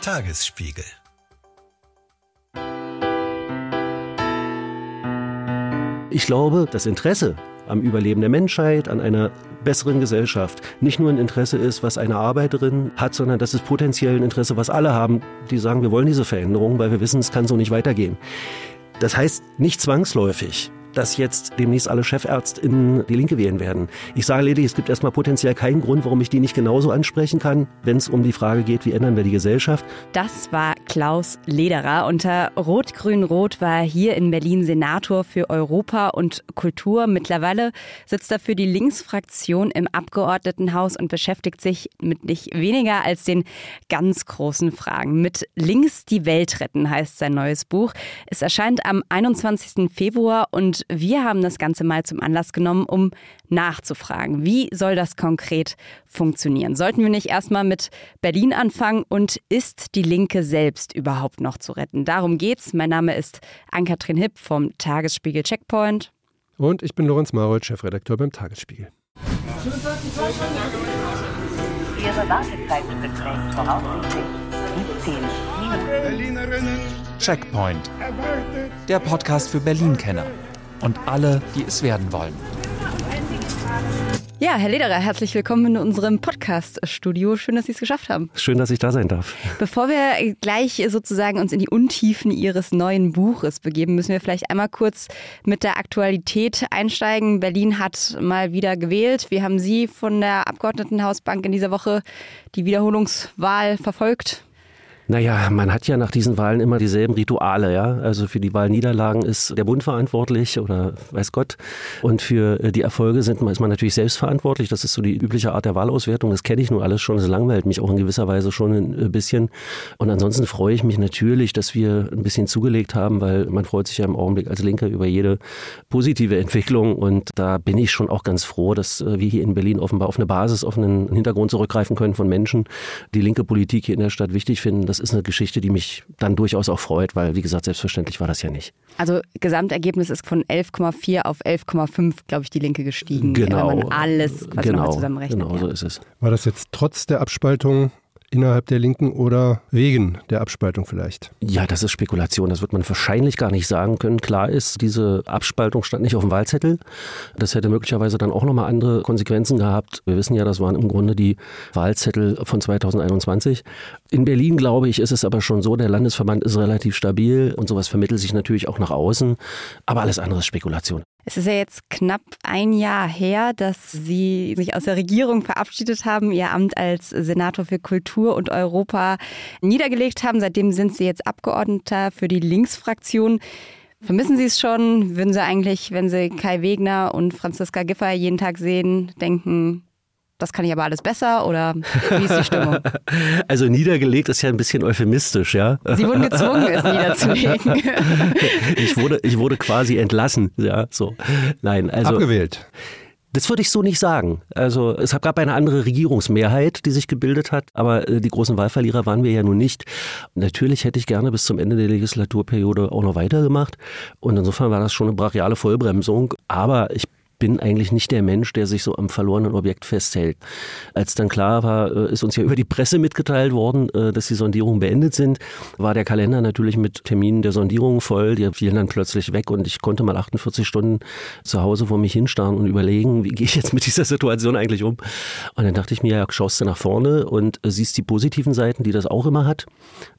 Tagesspiegel Ich glaube, das Interesse am Überleben der Menschheit, an einer besseren Gesellschaft nicht nur ein Interesse ist, was eine Arbeiterin hat, sondern das ist potenziell ein Interesse, was alle haben, die sagen, wir wollen diese Veränderung, weil wir wissen, es kann so nicht weitergehen. Das heißt nicht zwangsläufig, dass jetzt demnächst alle ChefärztInnen die Linke wählen werden. Ich sage lediglich, es gibt erstmal potenziell keinen Grund, warum ich die nicht genauso ansprechen kann, wenn es um die Frage geht, wie ändern wir die Gesellschaft. Das war Klaus Lederer. Unter Rot-Grün-Rot war er hier in Berlin Senator für Europa und Kultur. Mittlerweile sitzt er für die Linksfraktion im Abgeordnetenhaus und beschäftigt sich mit nicht weniger als den ganz großen Fragen. Mit Links die Welt retten heißt sein neues Buch. Es erscheint am 21. Februar und wir haben das Ganze mal zum Anlass genommen, um nachzufragen, wie soll das konkret funktionieren? Sollten wir nicht erstmal mit Berlin anfangen und ist die Linke selbst überhaupt noch zu retten? Darum geht's. Mein Name ist Ann-Kathrin Hipp vom Tagesspiegel Checkpoint. Und ich bin Lorenz Marold, Chefredakteur beim Tagesspiegel. Ihre Wartezeit beträgt voraussichtlich 17 Minuten. Checkpoint. Der Podcast für Berlin-Kenner und alle, die es werden wollen. Ja, Herr Lederer, herzlich willkommen in unserem Podcast-Studio. Schön, dass Sie es geschafft haben. Schön, dass ich da sein darf. Bevor wir gleich sozusagen uns in die Untiefen Ihres neuen Buches begeben, müssen wir vielleicht einmal kurz mit der Aktualität einsteigen. Berlin hat mal wieder gewählt. Wir haben Sie von der Abgeordnetenhausbank in dieser Woche die Wiederholungswahl verfolgt. Naja, man hat ja nach diesen Wahlen immer dieselben Rituale, ja. Also für die Wahlniederlagen ist der Bund verantwortlich oder weiß Gott. Und für äh, die Erfolge sind, ist man natürlich selbst verantwortlich. Das ist so die übliche Art der Wahlauswertung. Das kenne ich nur alles schon. Das langweilt mich auch in gewisser Weise schon ein äh, bisschen. Und ansonsten freue ich mich natürlich, dass wir ein bisschen zugelegt haben, weil man freut sich ja im Augenblick als Linker über jede positive Entwicklung. Und da bin ich schon auch ganz froh, dass äh, wir hier in Berlin offenbar auf eine Basis, auf einen Hintergrund zurückgreifen können von Menschen, die linke Politik hier in der Stadt wichtig finden. Das ist eine Geschichte, die mich dann durchaus auch freut, weil, wie gesagt, selbstverständlich war das ja nicht. Also Gesamtergebnis ist von 11,4 auf 11,5, glaube ich, die Linke gestiegen. Genau. Wenn man alles quasi genau, nochmal zusammenrechnet. Genau, ja. so ist es. War das jetzt trotz der Abspaltung innerhalb der Linken oder wegen der Abspaltung vielleicht? Ja, das ist Spekulation. Das wird man wahrscheinlich gar nicht sagen können. Klar ist, diese Abspaltung stand nicht auf dem Wahlzettel. Das hätte möglicherweise dann auch nochmal andere Konsequenzen gehabt. Wir wissen ja, das waren im Grunde die Wahlzettel von 2021. In Berlin, glaube ich, ist es aber schon so, der Landesverband ist relativ stabil und sowas vermittelt sich natürlich auch nach außen. Aber alles andere ist Spekulation. Es ist ja jetzt knapp ein Jahr her, dass Sie sich aus der Regierung verabschiedet haben, Ihr Amt als Senator für Kultur und Europa niedergelegt haben. Seitdem sind Sie jetzt Abgeordneter für die Linksfraktion. Vermissen Sie es schon? Würden Sie eigentlich, wenn Sie Kai Wegner und Franziska Giffey jeden Tag sehen, denken, das kann ich aber alles besser oder wie ist die Stimmung? Also niedergelegt ist ja ein bisschen euphemistisch, ja. Sie wurden gezwungen, es niederzulegen. Ich wurde, ich wurde quasi entlassen, ja, so. Nein, also. Abgewählt. Das würde ich so nicht sagen. Also es gab eine andere Regierungsmehrheit, die sich gebildet hat, aber äh, die großen Wahlverlierer waren wir ja nun nicht. Natürlich hätte ich gerne bis zum Ende der Legislaturperiode auch noch weitergemacht und insofern war das schon eine brachiale Vollbremsung, aber ich bin eigentlich nicht der Mensch, der sich so am verlorenen Objekt festhält. Als dann klar war, äh, ist uns ja über die Presse mitgeteilt worden, äh, dass die Sondierungen beendet sind, war der Kalender natürlich mit Terminen der Sondierungen voll. Die fielen dann plötzlich weg und ich konnte mal 48 Stunden zu Hause vor mich hinstarren und überlegen, wie gehe ich jetzt mit dieser Situation eigentlich um. Und dann dachte ich mir, ja, schaust du nach vorne und äh, siehst die positiven Seiten, die das auch immer hat.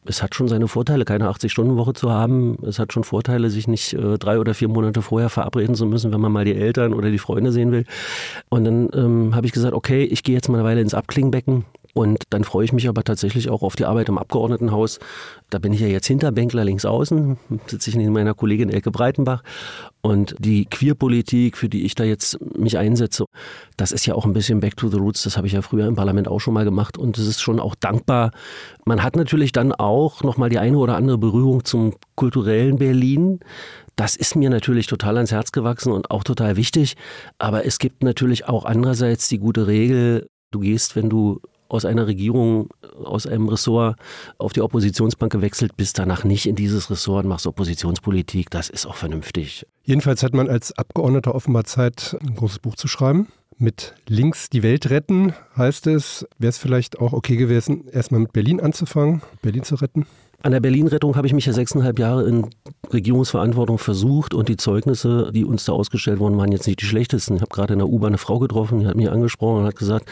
Es hat schon seine Vorteile, keine 80-Stunden-Woche zu haben. Es hat schon Vorteile, sich nicht drei oder vier Monate vorher verabreden zu müssen, wenn man mal die Eltern oder die Freunde sehen will. Und dann ähm, habe ich gesagt, okay, ich gehe jetzt mal eine Weile ins Abklingbecken. Und dann freue ich mich aber tatsächlich auch auf die Arbeit im Abgeordnetenhaus. Da bin ich ja jetzt Hinterbänkler links außen, sitze ich neben meiner Kollegin Elke Breitenbach. Und die Queerpolitik, für die ich da jetzt mich einsetze, das ist ja auch ein bisschen Back to the Roots. Das habe ich ja früher im Parlament auch schon mal gemacht. Und es ist schon auch dankbar. Man hat natürlich dann auch nochmal die eine oder andere Berührung zum kulturellen Berlin. Das ist mir natürlich total ans Herz gewachsen und auch total wichtig. Aber es gibt natürlich auch andererseits die gute Regel, du gehst, wenn du aus einer Regierung, aus einem Ressort auf die Oppositionsbank gewechselt bist, danach nicht in dieses Ressort und machst Oppositionspolitik. Das ist auch vernünftig. Jedenfalls hat man als Abgeordneter offenbar Zeit, ein großes Buch zu schreiben Mit links die Welt retten heißt es, wäre es vielleicht auch okay gewesen, erstmal mit Berlin anzufangen, Berlin zu retten? An der Berlin-Rettung habe ich mich ja sechseinhalb Jahre in Regierungsverantwortung versucht und die Zeugnisse, die uns da ausgestellt wurden, waren jetzt nicht die schlechtesten. Ich habe gerade in der U-Bahn eine Frau getroffen, die hat mich angesprochen und hat gesagt,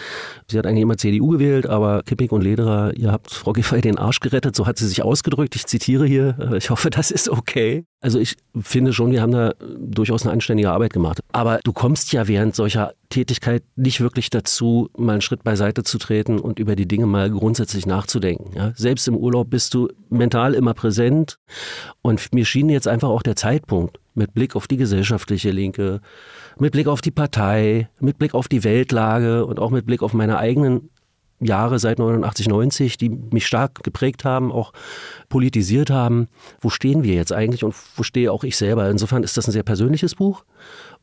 sie hat eigentlich immer CDU gewählt, aber Kippig und Lederer, ihr habt Frau Giffey den Arsch gerettet, so hat sie sich ausgedrückt. Ich zitiere hier, ich hoffe, das ist okay. Also ich finde schon, wir haben da durchaus eine anständige Arbeit gemacht. Aber du kommst ja während solcher Tätigkeit nicht wirklich dazu, mal einen Schritt beiseite zu treten und über die Dinge mal grundsätzlich nachzudenken. Ja? Selbst im Urlaub bist du mental immer präsent. Und mir schien jetzt einfach auch der Zeitpunkt mit Blick auf die gesellschaftliche Linke, mit Blick auf die Partei, mit Blick auf die Weltlage und auch mit Blick auf meine eigenen Jahre seit 89, 90, die mich stark geprägt haben, auch politisiert haben. Wo stehen wir jetzt eigentlich und wo stehe auch ich selber? Insofern ist das ein sehr persönliches Buch.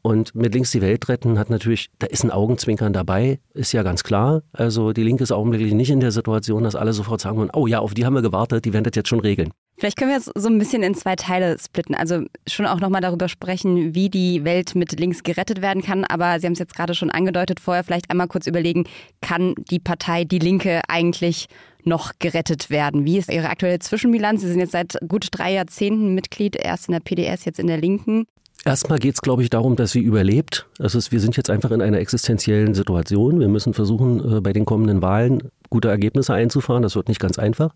Und mit Links die Welt retten hat natürlich, da ist ein Augenzwinkern dabei, ist ja ganz klar. Also die Linke ist augenblicklich nicht in der Situation, dass alle sofort sagen, oh ja, auf die haben wir gewartet, die werden das jetzt schon regeln. Vielleicht können wir jetzt so ein bisschen in zwei Teile splitten. Also schon auch nochmal darüber sprechen, wie die Welt mit links gerettet werden kann. Aber Sie haben es jetzt gerade schon angedeutet, vorher vielleicht einmal kurz überlegen, kann die Partei Die Linke eigentlich noch gerettet werden? Wie ist Ihre aktuelle Zwischenbilanz? Sie sind jetzt seit gut drei Jahrzehnten Mitglied, erst in der PDS, jetzt in der Linken. Erstmal geht es, glaube ich, darum, dass sie überlebt. Ist, wir sind jetzt einfach in einer existenziellen Situation. Wir müssen versuchen, äh, bei den kommenden Wahlen gute Ergebnisse einzufahren. Das wird nicht ganz einfach.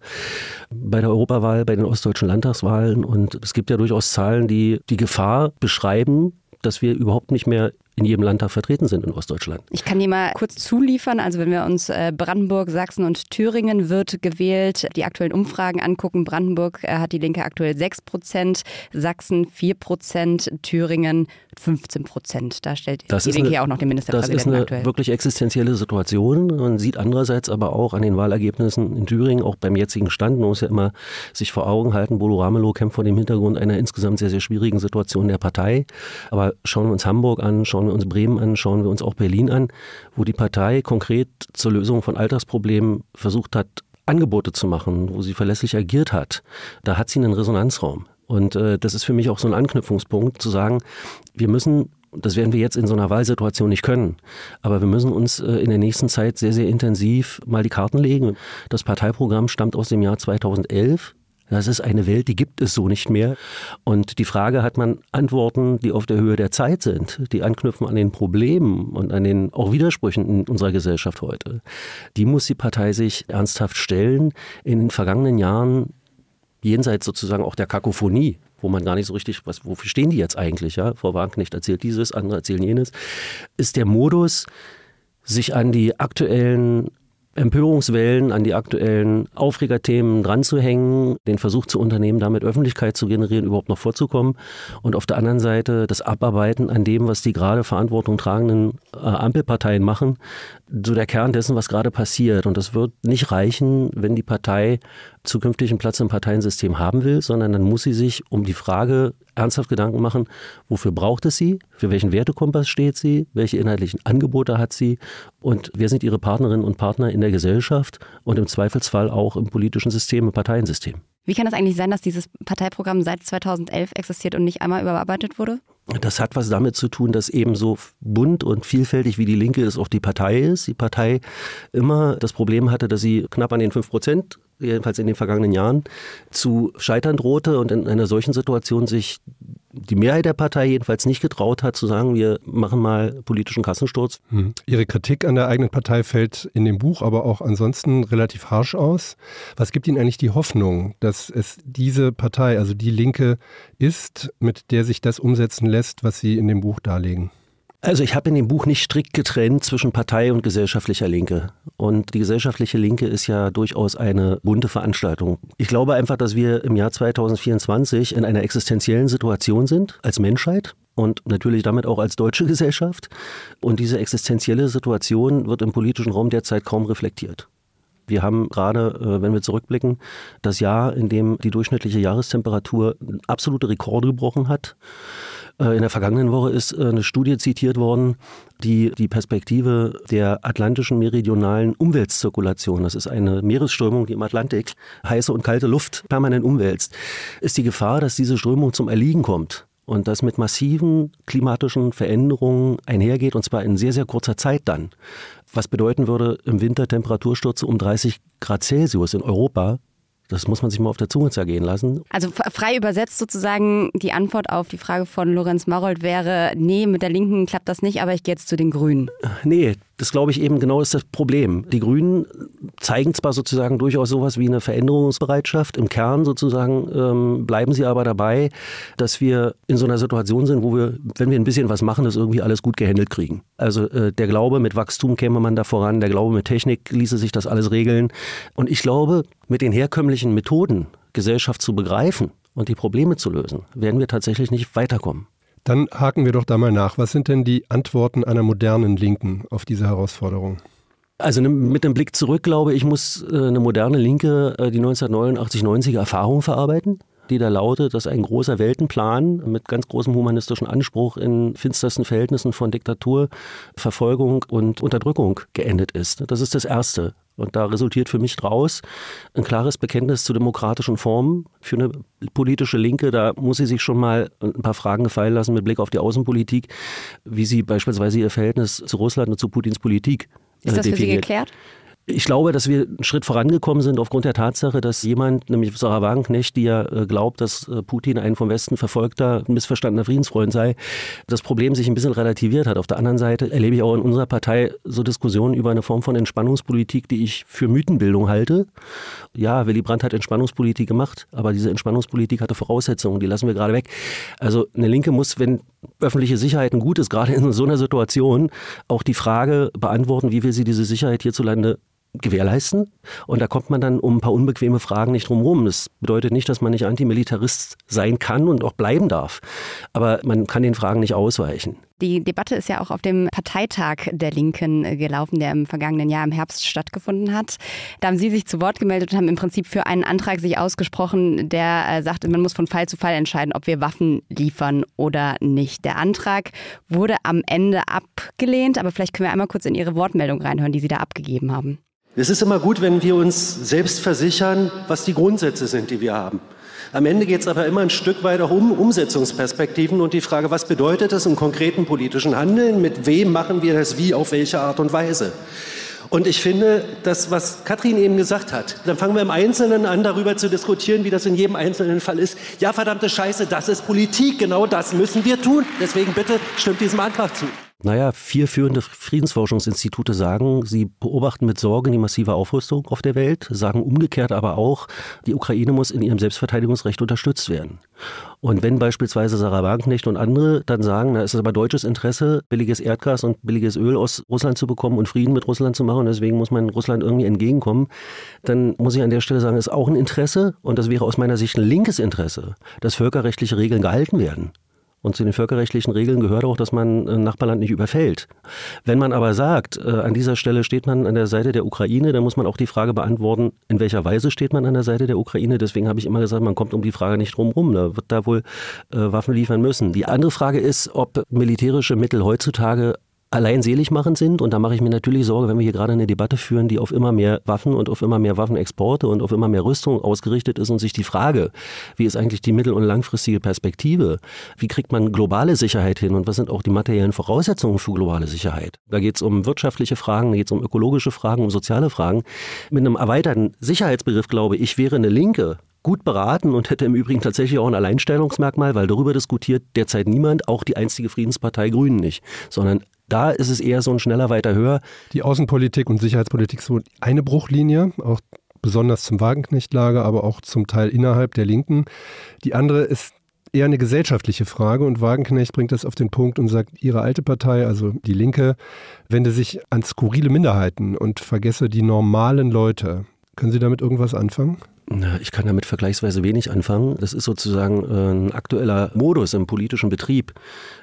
Bei der Europawahl, bei den ostdeutschen Landtagswahlen. Und es gibt ja durchaus Zahlen, die die Gefahr beschreiben, dass wir überhaupt nicht mehr in jedem Landtag vertreten sind in Ostdeutschland. Ich kann dir mal kurz zuliefern. Also wenn wir uns äh, Brandenburg, Sachsen und Thüringen wird gewählt, die aktuellen Umfragen angucken. Brandenburg äh, hat die Linke aktuell 6 Prozent, Sachsen 4 Prozent, Thüringen 15 Prozent. Da stellt das die Linke ja auch noch den Ministerpräsidenten Das ist eine aktuell. wirklich existenzielle Situation. Man sieht andererseits aber auch an den Wahlergebnissen in Thüringen, auch beim jetzigen Stand, man muss ja immer sich vor Augen halten, Bodo Ramelow kämpft vor dem Hintergrund einer insgesamt sehr, sehr schwierigen Situation der Partei. Aber schauen wir uns Hamburg an, schauen wir uns Bremen an, schauen wir uns auch Berlin an, wo die Partei konkret zur Lösung von Alltagsproblemen versucht hat, Angebote zu machen, wo sie verlässlich agiert hat. Da hat sie einen Resonanzraum. Und äh, das ist für mich auch so ein Anknüpfungspunkt, zu sagen, wir müssen das werden wir jetzt in so einer Wahlsituation nicht können. Aber wir müssen uns äh, in der nächsten Zeit sehr, sehr intensiv mal die Karten legen. Das Parteiprogramm stammt aus dem Jahr 2011. Das ist eine Welt, die gibt es so nicht mehr. Und die Frage hat man Antworten, die auf der Höhe der Zeit sind, die anknüpfen an den Problemen und an den auch Widersprüchen in unserer Gesellschaft heute. Die muss die Partei sich ernsthaft stellen. In den vergangenen Jahren, jenseits sozusagen auch der Kakophonie, wo man gar nicht so richtig, was, wofür stehen die jetzt eigentlich? Ja? Frau Wagenknecht erzählt dieses, andere erzählen jenes. Ist der Modus, sich an die aktuellen Empörungswellen an die aktuellen Aufregerthemen dranzuhängen, den Versuch zu unternehmen, damit Öffentlichkeit zu generieren, überhaupt noch vorzukommen. Und auf der anderen Seite das Abarbeiten an dem, was die gerade Verantwortung tragenden äh, Ampelparteien machen, so der Kern dessen, was gerade passiert. Und das wird nicht reichen, wenn die Partei zukünftig einen Platz im Parteiensystem haben will, sondern dann muss sie sich um die Frage ernsthaft Gedanken machen, wofür braucht es sie, für welchen Wertekompass steht sie, welche inhaltlichen Angebote hat sie? Und wer sind ihre Partnerinnen und Partner in der Gesellschaft und im Zweifelsfall auch im politischen System, im Parteiensystem. Wie kann es eigentlich sein, dass dieses Parteiprogramm seit 2011 existiert und nicht einmal überarbeitet wurde? Das hat was damit zu tun, dass eben so bunt und vielfältig wie die Linke ist, auch die Partei ist. Die Partei immer das Problem hatte, dass sie knapp an den 5 Prozent jedenfalls in den vergangenen Jahren, zu scheitern drohte und in einer solchen Situation sich die Mehrheit der Partei jedenfalls nicht getraut hat, zu sagen, wir machen mal politischen Kassensturz. Hm. Ihre Kritik an der eigenen Partei fällt in dem Buch aber auch ansonsten relativ harsch aus. Was gibt Ihnen eigentlich die Hoffnung, dass es diese Partei, also die Linke, ist, mit der sich das umsetzen lässt, was Sie in dem Buch darlegen? Also ich habe in dem Buch nicht strikt getrennt zwischen Partei und gesellschaftlicher Linke. Und die gesellschaftliche Linke ist ja durchaus eine bunte Veranstaltung. Ich glaube einfach, dass wir im Jahr 2024 in einer existenziellen Situation sind als Menschheit und natürlich damit auch als deutsche Gesellschaft. Und diese existenzielle Situation wird im politischen Raum derzeit kaum reflektiert. Wir haben gerade, äh, wenn wir zurückblicken, das Jahr, in dem die durchschnittliche Jahrestemperatur absolute Rekorde gebrochen hat. Äh, in der vergangenen Woche ist äh, eine Studie zitiert worden, die die Perspektive der atlantischen meridionalen Umweltzirkulation, das ist eine Meeresströmung, die im Atlantik heiße und kalte Luft permanent umwälzt, ist die Gefahr, dass diese Strömung zum Erliegen kommt und das mit massiven klimatischen Veränderungen einhergeht und zwar in sehr, sehr kurzer Zeit dann. Was bedeuten würde, im Winter Temperaturstürze um 30 Grad Celsius in Europa, das muss man sich mal auf der Zunge zergehen lassen. Also frei übersetzt sozusagen die Antwort auf die Frage von Lorenz Marold wäre, nee, mit der Linken klappt das nicht, aber ich gehe jetzt zu den Grünen. Nee, das glaube ich eben genau ist das Problem. Die Grünen zeigen zwar sozusagen durchaus sowas wie eine Veränderungsbereitschaft. Im Kern sozusagen ähm, bleiben sie aber dabei, dass wir in so einer Situation sind, wo wir, wenn wir ein bisschen was machen, das irgendwie alles gut gehandelt kriegen. Also äh, der Glaube, mit Wachstum käme man da voran, der Glaube, mit Technik ließe sich das alles regeln. Und ich glaube, mit den herkömmlichen Methoden, Gesellschaft zu begreifen und die Probleme zu lösen, werden wir tatsächlich nicht weiterkommen. Dann haken wir doch da mal nach. Was sind denn die Antworten einer modernen Linken auf diese Herausforderung? Also mit dem Blick zurück, glaube ich, muss äh, eine moderne Linke äh, die 1989-90er Erfahrung verarbeiten die da lautet, dass ein großer Weltenplan mit ganz großem humanistischen Anspruch in finstersten Verhältnissen von Diktatur, Verfolgung und Unterdrückung geendet ist. Das ist das Erste. Und da resultiert für mich draus ein klares Bekenntnis zu demokratischen Formen. Für eine politische Linke, da muss sie sich schon mal ein paar Fragen gefallen lassen mit Blick auf die Außenpolitik, wie sie beispielsweise ihr Verhältnis zu Russland und zu Putins Politik ist das definiert. für Sie geklärt? Ich glaube, dass wir einen Schritt vorangekommen sind aufgrund der Tatsache, dass jemand, nämlich Sarah Wagenknecht, die ja äh, glaubt, dass äh, Putin ein vom Westen verfolgter, missverstandener Friedensfreund sei, das Problem sich ein bisschen relativiert hat. Auf der anderen Seite erlebe ich auch in unserer Partei so Diskussionen über eine Form von Entspannungspolitik, die ich für Mythenbildung halte. Ja, Willy Brandt hat Entspannungspolitik gemacht, aber diese Entspannungspolitik hatte Voraussetzungen, die lassen wir gerade weg. Also eine Linke muss, wenn öffentliche Sicherheit ein Gut ist, gerade in so einer Situation, auch die Frage beantworten, wie will sie diese Sicherheit hierzulande gewährleisten. Und da kommt man dann um ein paar unbequeme Fragen nicht drum rum. Das bedeutet nicht, dass man nicht Antimilitarist sein kann und auch bleiben darf. Aber man kann den Fragen nicht ausweichen. Die Debatte ist ja auch auf dem Parteitag der Linken äh, gelaufen, der im vergangenen Jahr im Herbst stattgefunden hat. Da haben Sie sich zu Wort gemeldet und haben im Prinzip für einen Antrag sich ausgesprochen, der äh, sagt, man muss von Fall zu Fall entscheiden, ob wir Waffen liefern oder nicht. Der Antrag wurde am Ende abgelehnt, aber vielleicht können wir einmal kurz in Ihre Wortmeldung reinhören, die Sie da abgegeben haben. Es ist immer gut, wenn wir uns selbst versichern, was die Grundsätze sind, die wir haben. Am Ende geht es aber immer ein Stück weiter um Umsetzungsperspektiven und die Frage, was bedeutet das im konkreten politischen Handeln? Mit wem machen wir das wie, auf welche Art und Weise? Und ich finde, das, was Katrin eben gesagt hat, dann fangen wir im Einzelnen an, darüber zu diskutieren, wie das in jedem einzelnen Fall ist. Ja, verdammte Scheiße, das ist Politik, genau das müssen wir tun. Deswegen bitte stimmt diesem Antrag zu. Naja, vier führende Friedensforschungsinstitute sagen, sie beobachten mit Sorge die massive Aufrüstung auf der Welt, sagen umgekehrt aber auch, die Ukraine muss in ihrem Selbstverteidigungsrecht unterstützt werden. Und wenn beispielsweise Sarah Wagenknecht und andere dann sagen, na, es ist aber deutsches Interesse, billiges Erdgas und billiges Öl aus Russland zu bekommen und Frieden mit Russland zu machen, deswegen muss man Russland irgendwie entgegenkommen, dann muss ich an der Stelle sagen, es ist auch ein Interesse und das wäre aus meiner Sicht ein linkes Interesse, dass völkerrechtliche Regeln gehalten werden. Und zu den völkerrechtlichen Regeln gehört auch, dass man ein Nachbarland nicht überfällt. Wenn man aber sagt, äh, an dieser Stelle steht man an der Seite der Ukraine, dann muss man auch die Frage beantworten, in welcher Weise steht man an der Seite der Ukraine. Deswegen habe ich immer gesagt, man kommt um die Frage nicht drum rum. Da wird da wohl äh, Waffen liefern müssen. Die andere Frage ist, ob militärische Mittel heutzutage allein selig machen sind. Und da mache ich mir natürlich Sorge, wenn wir hier gerade eine Debatte führen, die auf immer mehr Waffen und auf immer mehr Waffenexporte und auf immer mehr Rüstung ausgerichtet ist und sich die Frage, wie ist eigentlich die mittel- und langfristige Perspektive? Wie kriegt man globale Sicherheit hin und was sind auch die materiellen Voraussetzungen für globale Sicherheit? Da geht es um wirtschaftliche Fragen, da geht es um ökologische Fragen, um soziale Fragen. Mit einem erweiterten Sicherheitsbegriff, glaube ich, wäre eine Linke gut beraten und hätte im Übrigen tatsächlich auch ein Alleinstellungsmerkmal, weil darüber diskutiert derzeit niemand, auch die einstige Friedenspartei Grünen nicht, sondern da ist es eher so ein schneller, weiter, höher. Die Außenpolitik und Sicherheitspolitik so eine Bruchlinie, auch besonders zum Wagenknecht-Lager, aber auch zum Teil innerhalb der Linken. Die andere ist eher eine gesellschaftliche Frage und Wagenknecht bringt das auf den Punkt und sagt, ihre alte Partei, also die Linke, wende sich an skurrile Minderheiten und vergesse die normalen Leute. Können Sie damit irgendwas anfangen? Ich kann damit vergleichsweise wenig anfangen. Das ist sozusagen äh, ein aktueller Modus im politischen Betrieb.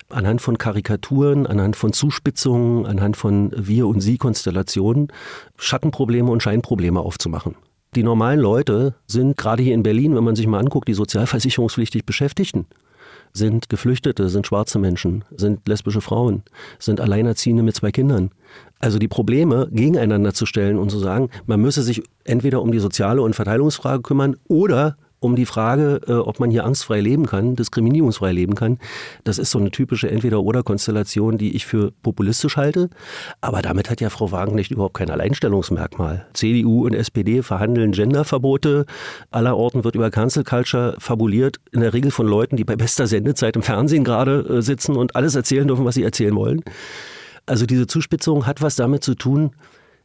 Anhand von Karikaturen, anhand von Zuspitzungen, anhand von Wir- und Sie-Konstellationen Schattenprobleme und Scheinprobleme aufzumachen. Die normalen Leute sind gerade hier in Berlin, wenn man sich mal anguckt, die sozialversicherungspflichtig Beschäftigten sind Geflüchtete, sind schwarze Menschen, sind lesbische Frauen, sind Alleinerziehende mit zwei Kindern. Also die Probleme gegeneinander zu stellen und zu sagen, man müsse sich entweder um die soziale und Verteilungsfrage kümmern oder um die Frage, äh, ob man hier angstfrei leben kann, diskriminierungsfrei leben kann. Das ist so eine typische Entweder-Oder-Konstellation, die ich für populistisch halte. Aber damit hat ja Frau Wagenknecht überhaupt kein Alleinstellungsmerkmal. CDU und SPD verhandeln Genderverbote. Allerorten wird über Cancel Culture fabuliert. In der Regel von Leuten, die bei bester Sendezeit im Fernsehen gerade äh, sitzen und alles erzählen dürfen, was sie erzählen wollen. Also diese Zuspitzung hat was damit zu tun,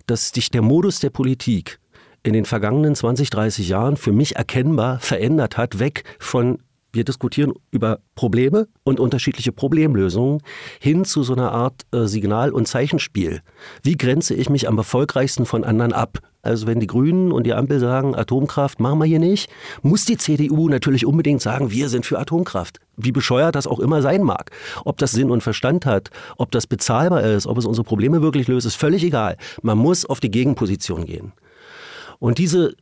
dass sich der Modus der Politik in den vergangenen 20, 30 Jahren für mich erkennbar verändert hat, weg von wir diskutieren über Probleme und unterschiedliche Problemlösungen hin zu so einer Art äh, Signal- und Zeichenspiel. Wie grenze ich mich am erfolgreichsten von anderen ab? Also wenn die Grünen und die Ampel sagen, Atomkraft machen wir hier nicht, muss die CDU natürlich unbedingt sagen, wir sind für Atomkraft. Wie bescheuert das auch immer sein mag. Ob das Sinn und Verstand hat, ob das bezahlbar ist, ob es unsere Probleme wirklich löst, ist völlig egal. Man muss auf die Gegenposition gehen. Und diese,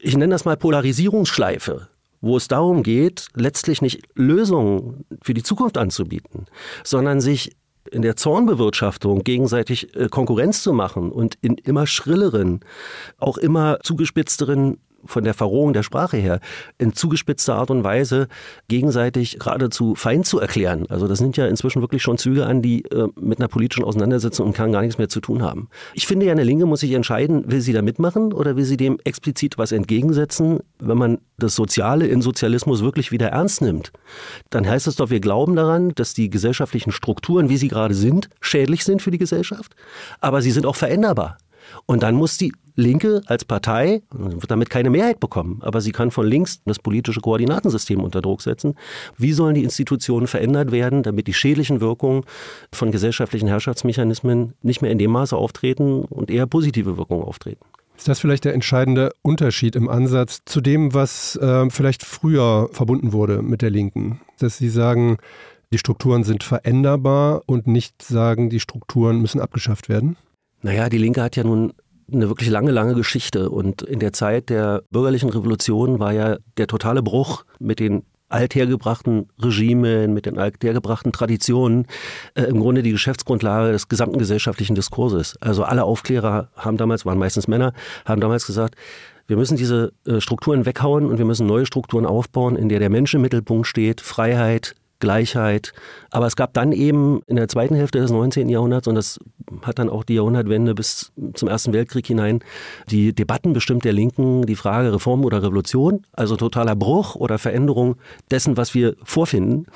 ich nenne das mal Polarisierungsschleife, wo es darum geht, letztlich nicht Lösungen für die Zukunft anzubieten, sondern sich in der Zornbewirtschaftung gegenseitig äh, Konkurrenz zu machen und in immer schrilleren, auch immer zugespitzteren von der Verrohung der Sprache her in zugespitzter Art und Weise gegenseitig geradezu Feind zu erklären. Also das sind ja inzwischen wirklich schon Züge an, die äh, mit einer politischen Auseinandersetzung und kann gar nichts mehr zu tun haben. Ich finde ja, eine Linke muss sich entscheiden, will sie da mitmachen oder will sie dem explizit was entgegensetzen, wenn man das Soziale in Sozialismus wirklich wieder ernst nimmt. Dann heißt es doch, wir glauben daran, dass die gesellschaftlichen Strukturen, wie sie gerade sind, schädlich sind für die Gesellschaft, aber sie sind auch veränderbar. Und dann muss die Linke als Partei wird damit keine Mehrheit bekommen, aber sie kann von links das politische Koordinatensystem unter Druck setzen. Wie sollen die Institutionen verändert werden, damit die schädlichen Wirkungen von gesellschaftlichen Herrschaftsmechanismen nicht mehr in dem Maße auftreten und eher positive Wirkungen auftreten? Ist das vielleicht der entscheidende Unterschied im Ansatz zu dem, was äh, vielleicht früher verbunden wurde mit der Linken? Dass Sie sagen, die Strukturen sind veränderbar und nicht sagen, die Strukturen müssen abgeschafft werden? Naja, die Linke hat ja nun eine wirklich lange, lange Geschichte. Und in der Zeit der bürgerlichen Revolution war ja der totale Bruch mit den althergebrachten Regimen, mit den althergebrachten Traditionen äh, im Grunde die Geschäftsgrundlage des gesamten gesellschaftlichen Diskurses. Also alle Aufklärer haben damals, waren meistens Männer, haben damals gesagt, wir müssen diese äh, Strukturen weghauen und wir müssen neue Strukturen aufbauen, in der der Mensch im Mittelpunkt steht, Freiheit, Gleichheit. Aber es gab dann eben in der zweiten Hälfte des 19. Jahrhunderts, und das hat dann auch die Jahrhundertwende bis zum Ersten Weltkrieg hinein, die Debatten bestimmt der Linken, die Frage Reform oder Revolution, also totaler Bruch oder Veränderung dessen, was wir vorfinden.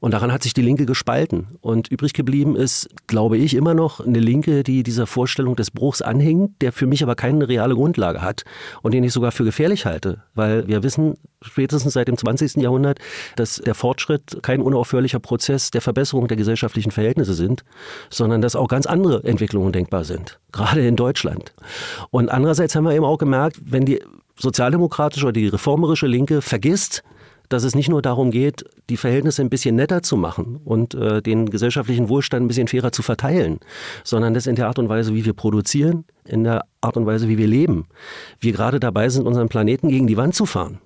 Und daran hat sich die Linke gespalten. Und übrig geblieben ist, glaube ich, immer noch eine Linke, die dieser Vorstellung des Bruchs anhängt, der für mich aber keine reale Grundlage hat und den ich sogar für gefährlich halte. Weil wir wissen spätestens seit dem 20. Jahrhundert, dass der Fortschritt kein unaufhörlicher Prozess der Verbesserung der gesellschaftlichen Verhältnisse sind, sondern dass auch ganz andere Entwicklungen denkbar sind, gerade in Deutschland. Und andererseits haben wir eben auch gemerkt, wenn die sozialdemokratische oder die reformerische Linke vergisst, dass es nicht nur darum geht, die Verhältnisse ein bisschen netter zu machen und äh, den gesellschaftlichen Wohlstand ein bisschen fairer zu verteilen, sondern dass in der Art und Weise, wie wir produzieren, in der Art und Weise, wie wir leben, wir gerade dabei sind, unseren Planeten gegen die Wand zu fahren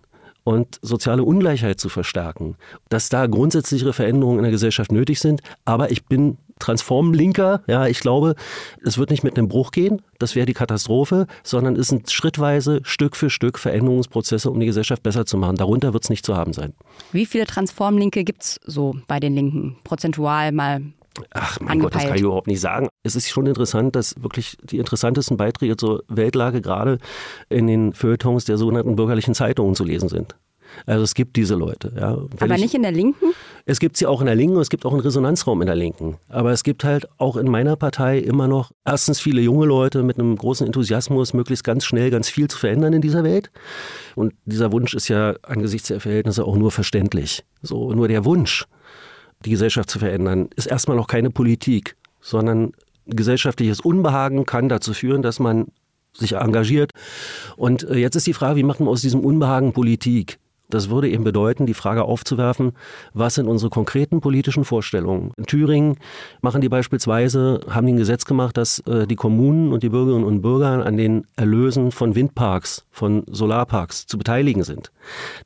und soziale Ungleichheit zu verstärken, dass da grundsätzlichere Veränderungen in der Gesellschaft nötig sind. Aber ich bin Transformlinker. Ja, ich glaube, es wird nicht mit einem Bruch gehen. Das wäre die Katastrophe, sondern es sind schrittweise, Stück für Stück Veränderungsprozesse, um die Gesellschaft besser zu machen. Darunter wird es nicht zu haben sein. Wie viele Transformlinke gibt es so bei den Linken? Prozentual mal Ach mein Gott, das kann ich überhaupt nicht sagen. Es ist schon interessant, dass wirklich die interessantesten Beiträge zur Weltlage gerade in den Feuilletons der sogenannten bürgerlichen Zeitungen zu lesen sind. Also es gibt diese Leute. Ja. Aber ich, nicht in der Linken? Es gibt sie auch in der Linken und es gibt auch einen Resonanzraum in der Linken. Aber es gibt halt auch in meiner Partei immer noch erstens viele junge Leute mit einem großen Enthusiasmus, möglichst ganz schnell ganz viel zu verändern in dieser Welt. Und dieser Wunsch ist ja angesichts der Verhältnisse auch nur verständlich. So, nur der Wunsch die Gesellschaft zu verändern, ist erstmal noch keine Politik, sondern gesellschaftliches Unbehagen kann dazu führen, dass man sich engagiert. Und äh, jetzt ist die Frage, wie macht man aus diesem Unbehagen Politik? Das würde eben bedeuten, die Frage aufzuwerfen, was sind unsere konkreten politischen Vorstellungen? In Thüringen machen die beispielsweise, haben die ein Gesetz gemacht, dass äh, die Kommunen und die Bürgerinnen und Bürger an den Erlösen von Windparks, von Solarparks zu beteiligen sind.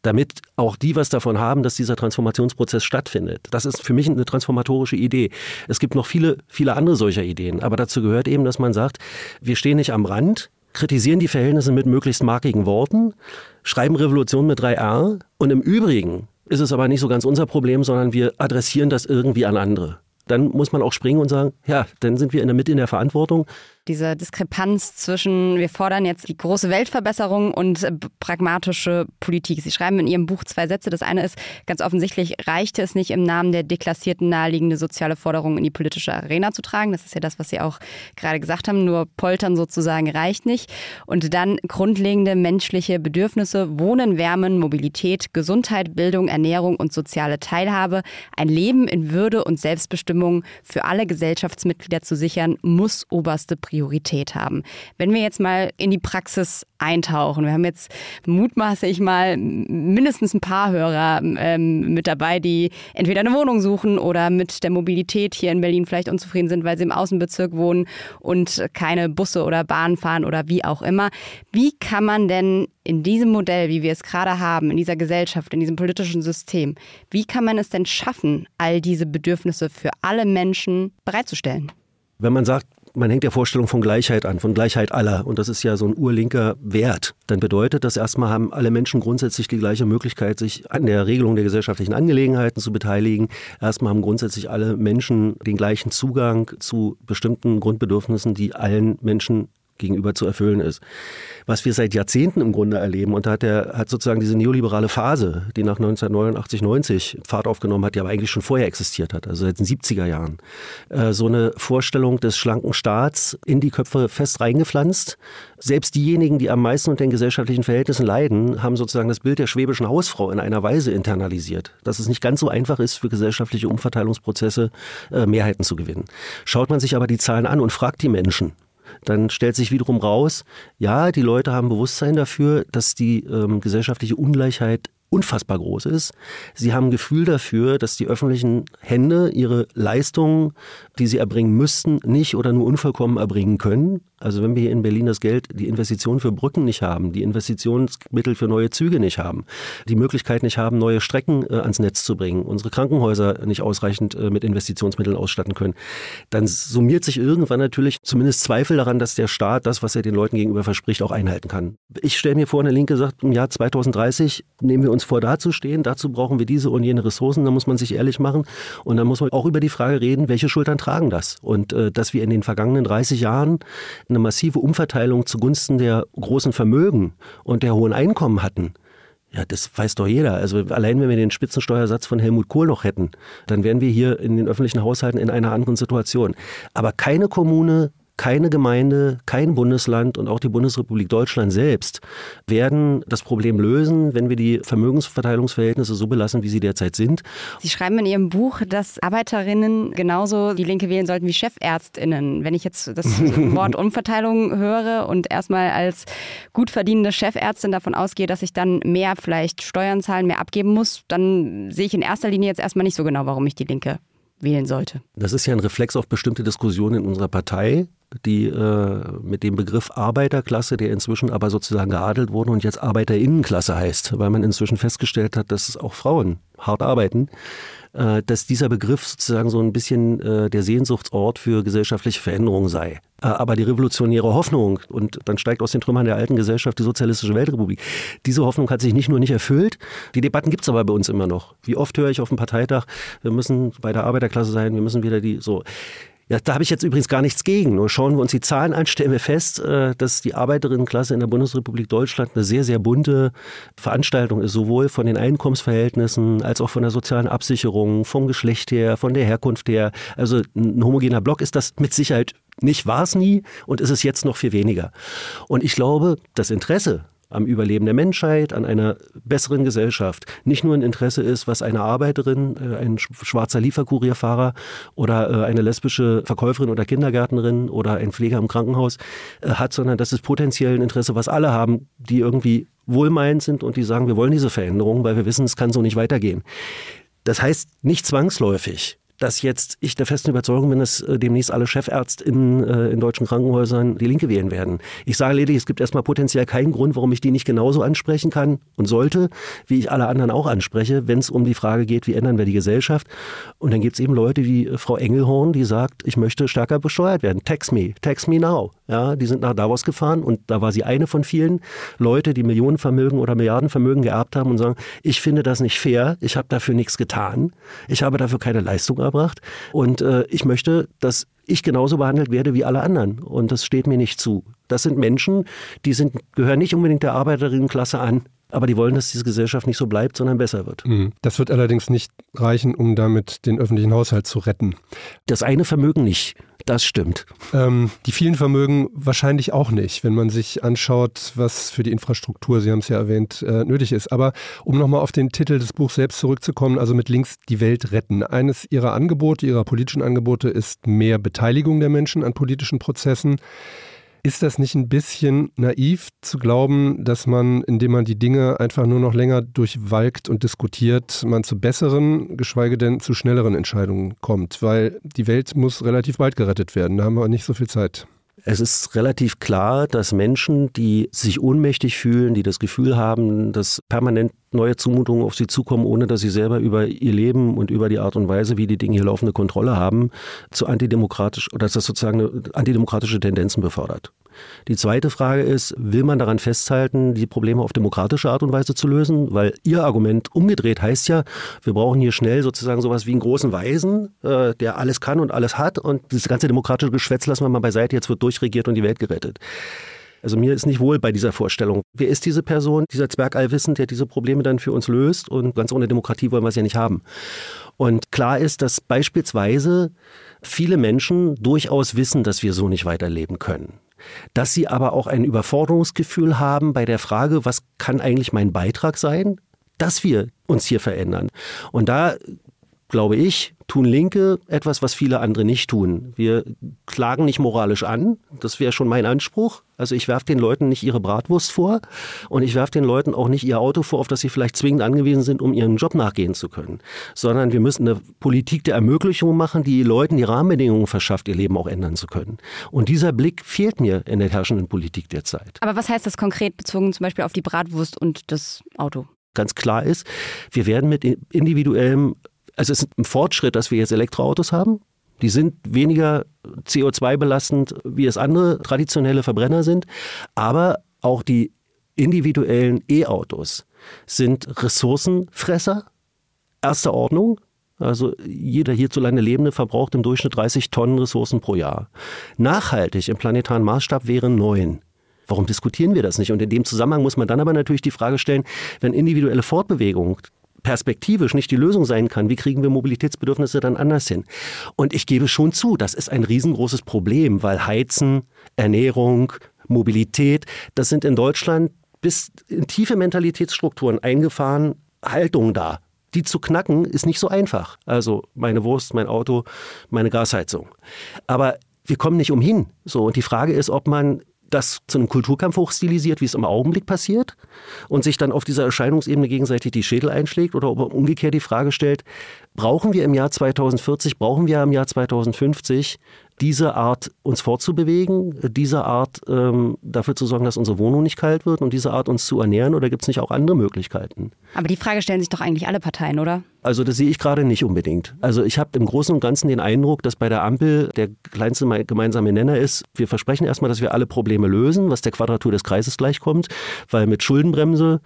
Damit auch die was davon haben, dass dieser Transformationsprozess stattfindet. Das ist für mich eine transformatorische Idee. Es gibt noch viele, viele andere solcher Ideen. Aber dazu gehört eben, dass man sagt, wir stehen nicht am Rand, kritisieren die Verhältnisse mit möglichst markigen Worten, schreiben Revolution mit 3R und im Übrigen ist es aber nicht so ganz unser Problem, sondern wir adressieren das irgendwie an andere. Dann muss man auch springen und sagen, ja, dann sind wir in der Mitte in der Verantwortung diese Diskrepanz zwischen, wir fordern jetzt die große Weltverbesserung und äh, pragmatische Politik. Sie schreiben in Ihrem Buch zwei Sätze. Das eine ist, ganz offensichtlich reichte es nicht, im Namen der deklassierten naheliegende soziale Forderungen in die politische Arena zu tragen. Das ist ja das, was Sie auch gerade gesagt haben. Nur poltern sozusagen reicht nicht. Und dann grundlegende menschliche Bedürfnisse, Wohnen, Wärmen, Mobilität, Gesundheit, Bildung, Ernährung und soziale Teilhabe, ein Leben in Würde und Selbstbestimmung für alle Gesellschaftsmitglieder zu sichern, muss oberste Priorität Priorität haben. Wenn wir jetzt mal in die Praxis eintauchen, wir haben jetzt mutmaße ich mal mindestens ein paar Hörer ähm, mit dabei, die entweder eine Wohnung suchen oder mit der Mobilität hier in Berlin vielleicht unzufrieden sind, weil sie im Außenbezirk wohnen und keine Busse oder Bahnen fahren oder wie auch immer. Wie kann man denn in diesem Modell, wie wir es gerade haben, in dieser Gesellschaft, in diesem politischen System, wie kann man es denn schaffen, all diese Bedürfnisse für alle Menschen bereitzustellen? Wenn man sagt, man hängt der Vorstellung von Gleichheit an, von Gleichheit aller. Und das ist ja so ein urlinker Wert. Dann bedeutet das erstmal haben alle Menschen grundsätzlich die gleiche Möglichkeit, sich an der Regelung der gesellschaftlichen Angelegenheiten zu beteiligen. Erstmal haben grundsätzlich alle Menschen den gleichen Zugang zu bestimmten Grundbedürfnissen, die allen Menschen gegenüber zu erfüllen ist. Was wir seit Jahrzehnten im Grunde erleben, und da hat, der, hat sozusagen diese neoliberale Phase, die nach 1989, 90 Fahrt aufgenommen hat, die aber eigentlich schon vorher existiert hat, also seit den 70er Jahren, äh, so eine Vorstellung des schlanken Staats in die Köpfe fest reingepflanzt. Selbst diejenigen, die am meisten unter den gesellschaftlichen Verhältnissen leiden, haben sozusagen das Bild der schwäbischen Hausfrau in einer Weise internalisiert, dass es nicht ganz so einfach ist, für gesellschaftliche Umverteilungsprozesse äh, Mehrheiten zu gewinnen. Schaut man sich aber die Zahlen an und fragt die Menschen, dann stellt sich wiederum raus, ja, die Leute haben Bewusstsein dafür, dass die ähm, gesellschaftliche Ungleichheit unfassbar groß ist. Sie haben Gefühl dafür, dass die öffentlichen Hände ihre Leistungen, die sie erbringen müssten, nicht oder nur unvollkommen erbringen können. Also wenn wir hier in Berlin das Geld, die Investitionen für Brücken nicht haben, die Investitionsmittel für neue Züge nicht haben, die Möglichkeit nicht haben, neue Strecken äh, ans Netz zu bringen, unsere Krankenhäuser nicht ausreichend äh, mit Investitionsmitteln ausstatten können, dann summiert sich irgendwann natürlich zumindest Zweifel daran, dass der Staat das, was er den Leuten gegenüber verspricht, auch einhalten kann. Ich stelle mir vor, eine Linke sagt, im Jahr 2030 nehmen wir uns vor, dazustehen. Dazu brauchen wir diese und jene Ressourcen. Da muss man sich ehrlich machen. Und dann muss man auch über die Frage reden, welche Schultern tragen das? Und äh, dass wir in den vergangenen 30 Jahren eine massive Umverteilung zugunsten der großen Vermögen und der hohen Einkommen hatten. Ja, das weiß doch jeder. Also allein wenn wir den Spitzensteuersatz von Helmut Kohl noch hätten, dann wären wir hier in den öffentlichen Haushalten in einer anderen Situation. Aber keine Kommune keine Gemeinde, kein Bundesland und auch die Bundesrepublik Deutschland selbst werden das Problem lösen, wenn wir die Vermögensverteilungsverhältnisse so belassen, wie sie derzeit sind. Sie schreiben in Ihrem Buch, dass Arbeiterinnen genauso die Linke wählen sollten wie Chefärztinnen. Wenn ich jetzt das Wort Umverteilung höre und erstmal als gut verdienende Chefärztin davon ausgehe, dass ich dann mehr vielleicht Steuern zahlen, mehr abgeben muss, dann sehe ich in erster Linie jetzt erstmal nicht so genau, warum ich die Linke wählen sollte. Das ist ja ein Reflex auf bestimmte Diskussionen in unserer Partei die äh, mit dem Begriff Arbeiterklasse, der inzwischen aber sozusagen geadelt wurde und jetzt Arbeiterinnenklasse heißt, weil man inzwischen festgestellt hat, dass auch Frauen hart arbeiten, äh, dass dieser Begriff sozusagen so ein bisschen äh, der Sehnsuchtsort für gesellschaftliche Veränderung sei. Äh, aber die revolutionäre Hoffnung, und dann steigt aus den Trümmern der alten Gesellschaft die sozialistische Weltrepublik, diese Hoffnung hat sich nicht nur nicht erfüllt, die Debatten gibt es aber bei uns immer noch. Wie oft höre ich auf dem Parteitag, wir müssen bei der Arbeiterklasse sein, wir müssen wieder die so. Ja, da habe ich jetzt übrigens gar nichts gegen. Nur schauen wir uns die Zahlen an, stellen wir fest, äh, dass die Arbeiterinnenklasse in der Bundesrepublik Deutschland eine sehr, sehr bunte Veranstaltung ist, sowohl von den Einkommensverhältnissen als auch von der sozialen Absicherung, vom Geschlecht her, von der Herkunft her. Also ein homogener Block ist das mit Sicherheit nicht, war es nie und ist es jetzt noch viel weniger. Und ich glaube, das Interesse am Überleben der Menschheit, an einer besseren Gesellschaft nicht nur ein Interesse ist, was eine Arbeiterin, äh, ein schwarzer Lieferkurierfahrer oder äh, eine lesbische Verkäuferin oder Kindergärtnerin oder ein Pfleger im Krankenhaus äh, hat, sondern das ist potenziell ein Interesse, was alle haben, die irgendwie wohlmeinend sind und die sagen, wir wollen diese Veränderung, weil wir wissen, es kann so nicht weitergehen. Das heißt nicht zwangsläufig, dass jetzt ich der festen Überzeugung bin, dass äh, demnächst alle ChefärztInnen äh, in deutschen Krankenhäusern die Linke wählen werden. Ich sage lediglich, es gibt erstmal potenziell keinen Grund, warum ich die nicht genauso ansprechen kann und sollte, wie ich alle anderen auch anspreche, wenn es um die Frage geht, wie ändern wir die Gesellschaft. Und dann gibt es eben Leute wie äh, Frau Engelhorn, die sagt, ich möchte stärker besteuert werden. Tax me, tax me now. Ja, die sind nach Davos gefahren und da war sie eine von vielen Leute, die Millionenvermögen oder Milliardenvermögen geerbt haben und sagen, ich finde das nicht fair, ich habe dafür nichts getan, ich habe dafür keine Leistung erbracht und äh, ich möchte, dass ich genauso behandelt werde wie alle anderen. Und das steht mir nicht zu. Das sind Menschen, die sind, gehören nicht unbedingt der Arbeiterinnenklasse an. Aber die wollen, dass diese Gesellschaft nicht so bleibt, sondern besser wird. Mhm. Das wird allerdings nicht reichen, um damit den öffentlichen Haushalt zu retten. Das eine Vermögen nicht. Das stimmt. Ähm, die vielen Vermögen wahrscheinlich auch nicht, wenn man sich anschaut, was für die Infrastruktur, Sie haben es ja erwähnt, äh, nötig ist. Aber um nochmal auf den Titel des Buchs selbst zurückzukommen, also mit links die Welt retten. Eines Ihrer Angebote, Ihrer politischen Angebote ist mehr Beteiligung der Menschen an politischen Prozessen. Ist das nicht ein bisschen naiv zu glauben, dass man, indem man die Dinge einfach nur noch länger durchwalkt und diskutiert, man zu besseren, geschweige denn zu schnelleren Entscheidungen kommt? Weil die Welt muss relativ bald gerettet werden. Da haben wir nicht so viel Zeit. Es ist relativ klar, dass Menschen, die sich ohnmächtig fühlen, die das Gefühl haben, dass permanent neue Zumutungen auf sie zukommen, ohne dass sie selber über ihr Leben und über die Art und Weise, wie die Dinge hier laufen, eine Kontrolle haben, zu antidemokratisch oder dass das sozusagen antidemokratische Tendenzen befördert. Die zweite Frage ist, will man daran festhalten, die Probleme auf demokratische Art und Weise zu lösen? Weil Ihr Argument umgedreht heißt ja, wir brauchen hier schnell sozusagen sowas wie einen großen Weisen, äh, der alles kann und alles hat und das ganze demokratische Geschwätz lassen wir mal beiseite, jetzt wird durchregiert und die Welt gerettet. Also mir ist nicht wohl bei dieser Vorstellung. Wer ist diese Person, dieser Zwergallwissend, der diese Probleme dann für uns löst? Und ganz ohne Demokratie wollen wir es ja nicht haben. Und klar ist, dass beispielsweise viele Menschen durchaus wissen, dass wir so nicht weiterleben können. Dass sie aber auch ein Überforderungsgefühl haben bei der Frage, was kann eigentlich mein Beitrag sein, dass wir uns hier verändern. Und da glaube ich, tun Linke etwas, was viele andere nicht tun. Wir klagen nicht moralisch an, das wäre schon mein Anspruch. Also ich werfe den Leuten nicht ihre Bratwurst vor und ich werfe den Leuten auch nicht ihr Auto vor, auf das sie vielleicht zwingend angewiesen sind, um ihren Job nachgehen zu können. Sondern wir müssen eine Politik der Ermöglichung machen, die Leuten die Rahmenbedingungen verschafft, ihr Leben auch ändern zu können. Und dieser Blick fehlt mir in der herrschenden Politik derzeit. Aber was heißt das konkret bezogen zum Beispiel auf die Bratwurst und das Auto? Ganz klar ist, wir werden mit individuellem also es ist ein Fortschritt, dass wir jetzt Elektroautos haben. Die sind weniger CO2-belastend, wie es andere traditionelle Verbrenner sind. Aber auch die individuellen E-Autos sind Ressourcenfresser erster Ordnung. Also jeder hierzulande Lebende verbraucht im Durchschnitt 30 Tonnen Ressourcen pro Jahr. Nachhaltig im planetaren Maßstab wären neun. Warum diskutieren wir das nicht? Und in dem Zusammenhang muss man dann aber natürlich die Frage stellen, wenn individuelle Fortbewegung perspektivisch nicht die Lösung sein kann, wie kriegen wir Mobilitätsbedürfnisse dann anders hin? Und ich gebe schon zu, das ist ein riesengroßes Problem, weil Heizen, Ernährung, Mobilität, das sind in Deutschland bis in tiefe Mentalitätsstrukturen eingefahren Haltungen da. Die zu knacken ist nicht so einfach. Also meine Wurst, mein Auto, meine Gasheizung. Aber wir kommen nicht umhin. So und die Frage ist, ob man das zu einem Kulturkampf hochstilisiert, wie es im Augenblick passiert, und sich dann auf dieser Erscheinungsebene gegenseitig die Schädel einschlägt oder ob er umgekehrt die Frage stellt, brauchen wir im Jahr 2040, brauchen wir im Jahr 2050 diese Art uns fortzubewegen, diese Art ähm, dafür zu sorgen, dass unsere Wohnung nicht kalt wird und diese Art uns zu ernähren oder gibt es nicht auch andere Möglichkeiten? Aber die Frage stellen sich doch eigentlich alle Parteien, oder? Also das sehe ich gerade nicht unbedingt. Also ich habe im Großen und Ganzen den Eindruck, dass bei der Ampel der kleinste gemeinsame Nenner ist, wir versprechen erstmal, dass wir alle Probleme lösen, was der Quadratur des Kreises gleichkommt, weil mit Schuldenbremse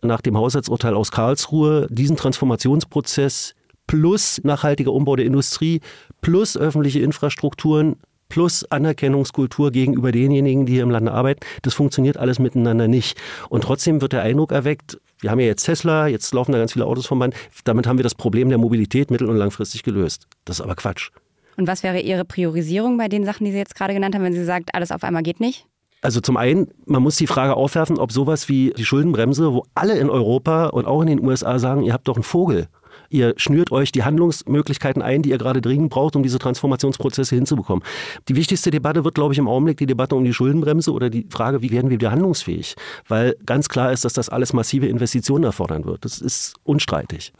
nach dem Haushaltsurteil aus Karlsruhe diesen Transformationsprozess plus nachhaltiger Umbau der Industrie, plus öffentliche Infrastrukturen, plus Anerkennungskultur gegenüber denjenigen, die hier im Lande arbeiten, das funktioniert alles miteinander nicht. Und trotzdem wird der Eindruck erweckt, wir haben ja jetzt Tesla, jetzt laufen da ganz viele Autos vom Band, damit haben wir das Problem der Mobilität mittel- und langfristig gelöst. Das ist aber Quatsch. Und was wäre Ihre Priorisierung bei den Sachen, die Sie jetzt gerade genannt haben, wenn Sie sagt, alles auf einmal geht nicht? Also zum einen, man muss die Frage aufwerfen, ob sowas wie die Schuldenbremse, wo alle in Europa und auch in den USA sagen, ihr habt doch einen Vogel, Ihr schnürt euch die Handlungsmöglichkeiten ein, die ihr gerade dringend braucht, um diese Transformationsprozesse hinzubekommen. Die wichtigste Debatte wird, glaube ich, im Augenblick die Debatte um die Schuldenbremse oder die Frage, wie werden wir wieder handlungsfähig? Weil ganz klar ist, dass das alles massive Investitionen erfordern wird. Das ist unstreitig.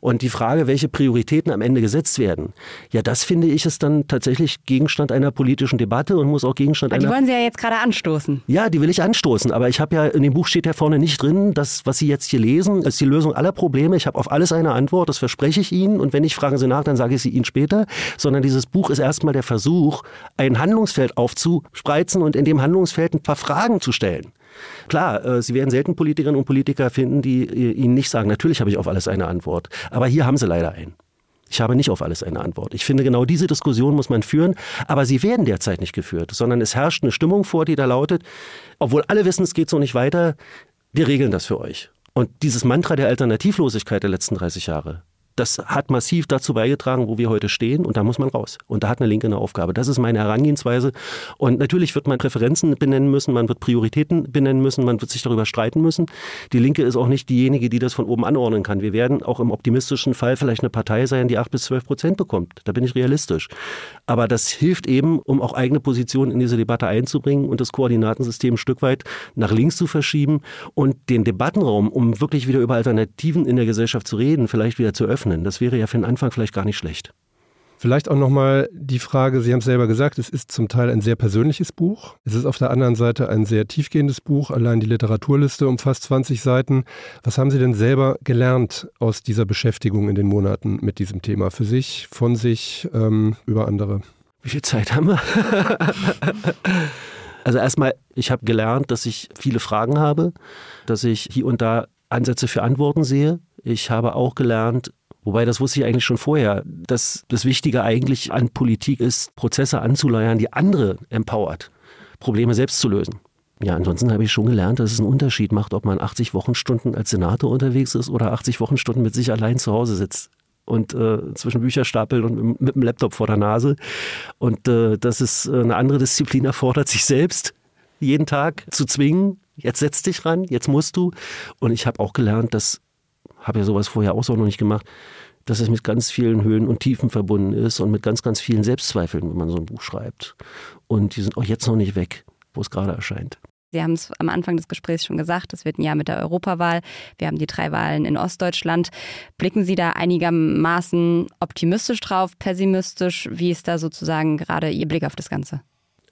Und die Frage, welche Prioritäten am Ende gesetzt werden, ja, das finde ich ist dann tatsächlich Gegenstand einer politischen Debatte und muss auch Gegenstand Aber einer. Die wollen Sie ja jetzt gerade anstoßen. Ja, die will ich anstoßen. Aber ich habe ja, in dem Buch steht ja vorne nicht drin, dass, was Sie jetzt hier lesen, ist die Lösung aller Probleme. Ich habe auf alles eine Antwort, das verspreche ich Ihnen. Und wenn nicht, fragen Sie nach, dann sage ich sie Ihnen später. Sondern dieses Buch ist erstmal der Versuch, ein Handlungsfeld aufzuspreizen und in dem Handlungsfeld ein paar Fragen zu stellen. Klar, äh, Sie werden selten Politikerinnen und Politiker finden, die äh, Ihnen nicht sagen, natürlich habe ich auf alles eine Antwort. Aber hier haben Sie leider einen. Ich habe nicht auf alles eine Antwort. Ich finde, genau diese Diskussion muss man führen, aber sie werden derzeit nicht geführt, sondern es herrscht eine Stimmung vor, die da lautet, obwohl alle wissen, es geht so nicht weiter, wir regeln das für euch. Und dieses Mantra der Alternativlosigkeit der letzten 30 Jahre, das hat massiv dazu beigetragen, wo wir heute stehen und da muss man raus. Und da hat eine Linke eine Aufgabe. Das ist meine Herangehensweise. Und natürlich wird man Präferenzen benennen müssen, man wird Prioritäten benennen müssen, man wird sich darüber streiten müssen. Die Linke ist auch nicht diejenige, die das von oben anordnen kann. Wir werden auch im optimistischen Fall vielleicht eine Partei sein, die acht bis zwölf Prozent bekommt. Da bin ich realistisch. Aber das hilft eben, um auch eigene Positionen in diese Debatte einzubringen und das Koordinatensystem ein Stück weit nach links zu verschieben und den Debattenraum, um wirklich wieder über Alternativen in der Gesellschaft zu reden, vielleicht wieder zu öffnen. Das wäre ja für den Anfang vielleicht gar nicht schlecht. Vielleicht auch nochmal die Frage, Sie haben es selber gesagt, es ist zum Teil ein sehr persönliches Buch. Es ist auf der anderen Seite ein sehr tiefgehendes Buch. Allein die Literaturliste umfasst 20 Seiten. Was haben Sie denn selber gelernt aus dieser Beschäftigung in den Monaten mit diesem Thema? Für sich, von sich, ähm, über andere? Wie viel Zeit haben wir? also erstmal, ich habe gelernt, dass ich viele Fragen habe, dass ich hier und da Ansätze für Antworten sehe. Ich habe auch gelernt, Wobei, das wusste ich eigentlich schon vorher, dass das Wichtige eigentlich an Politik ist, Prozesse anzuleiern, die andere empowert, Probleme selbst zu lösen. Ja, ansonsten habe ich schon gelernt, dass es einen Unterschied macht, ob man 80 Wochenstunden als Senator unterwegs ist oder 80 Wochenstunden mit sich allein zu Hause sitzt und äh, zwischen Bücherstapeln und mit dem Laptop vor der Nase. Und äh, dass es eine andere Disziplin erfordert, sich selbst jeden Tag zu zwingen. Jetzt setz dich ran, jetzt musst du. Und ich habe auch gelernt, dass habe ja sowas vorher auch so noch nicht gemacht, dass es mit ganz vielen Höhen und Tiefen verbunden ist und mit ganz, ganz vielen Selbstzweifeln, wenn man so ein Buch schreibt. Und die sind auch jetzt noch nicht weg, wo es gerade erscheint. Sie haben es am Anfang des Gesprächs schon gesagt, es wird ein Jahr mit der Europawahl. Wir haben die drei Wahlen in Ostdeutschland. Blicken Sie da einigermaßen optimistisch drauf, pessimistisch? Wie ist da sozusagen gerade Ihr Blick auf das Ganze?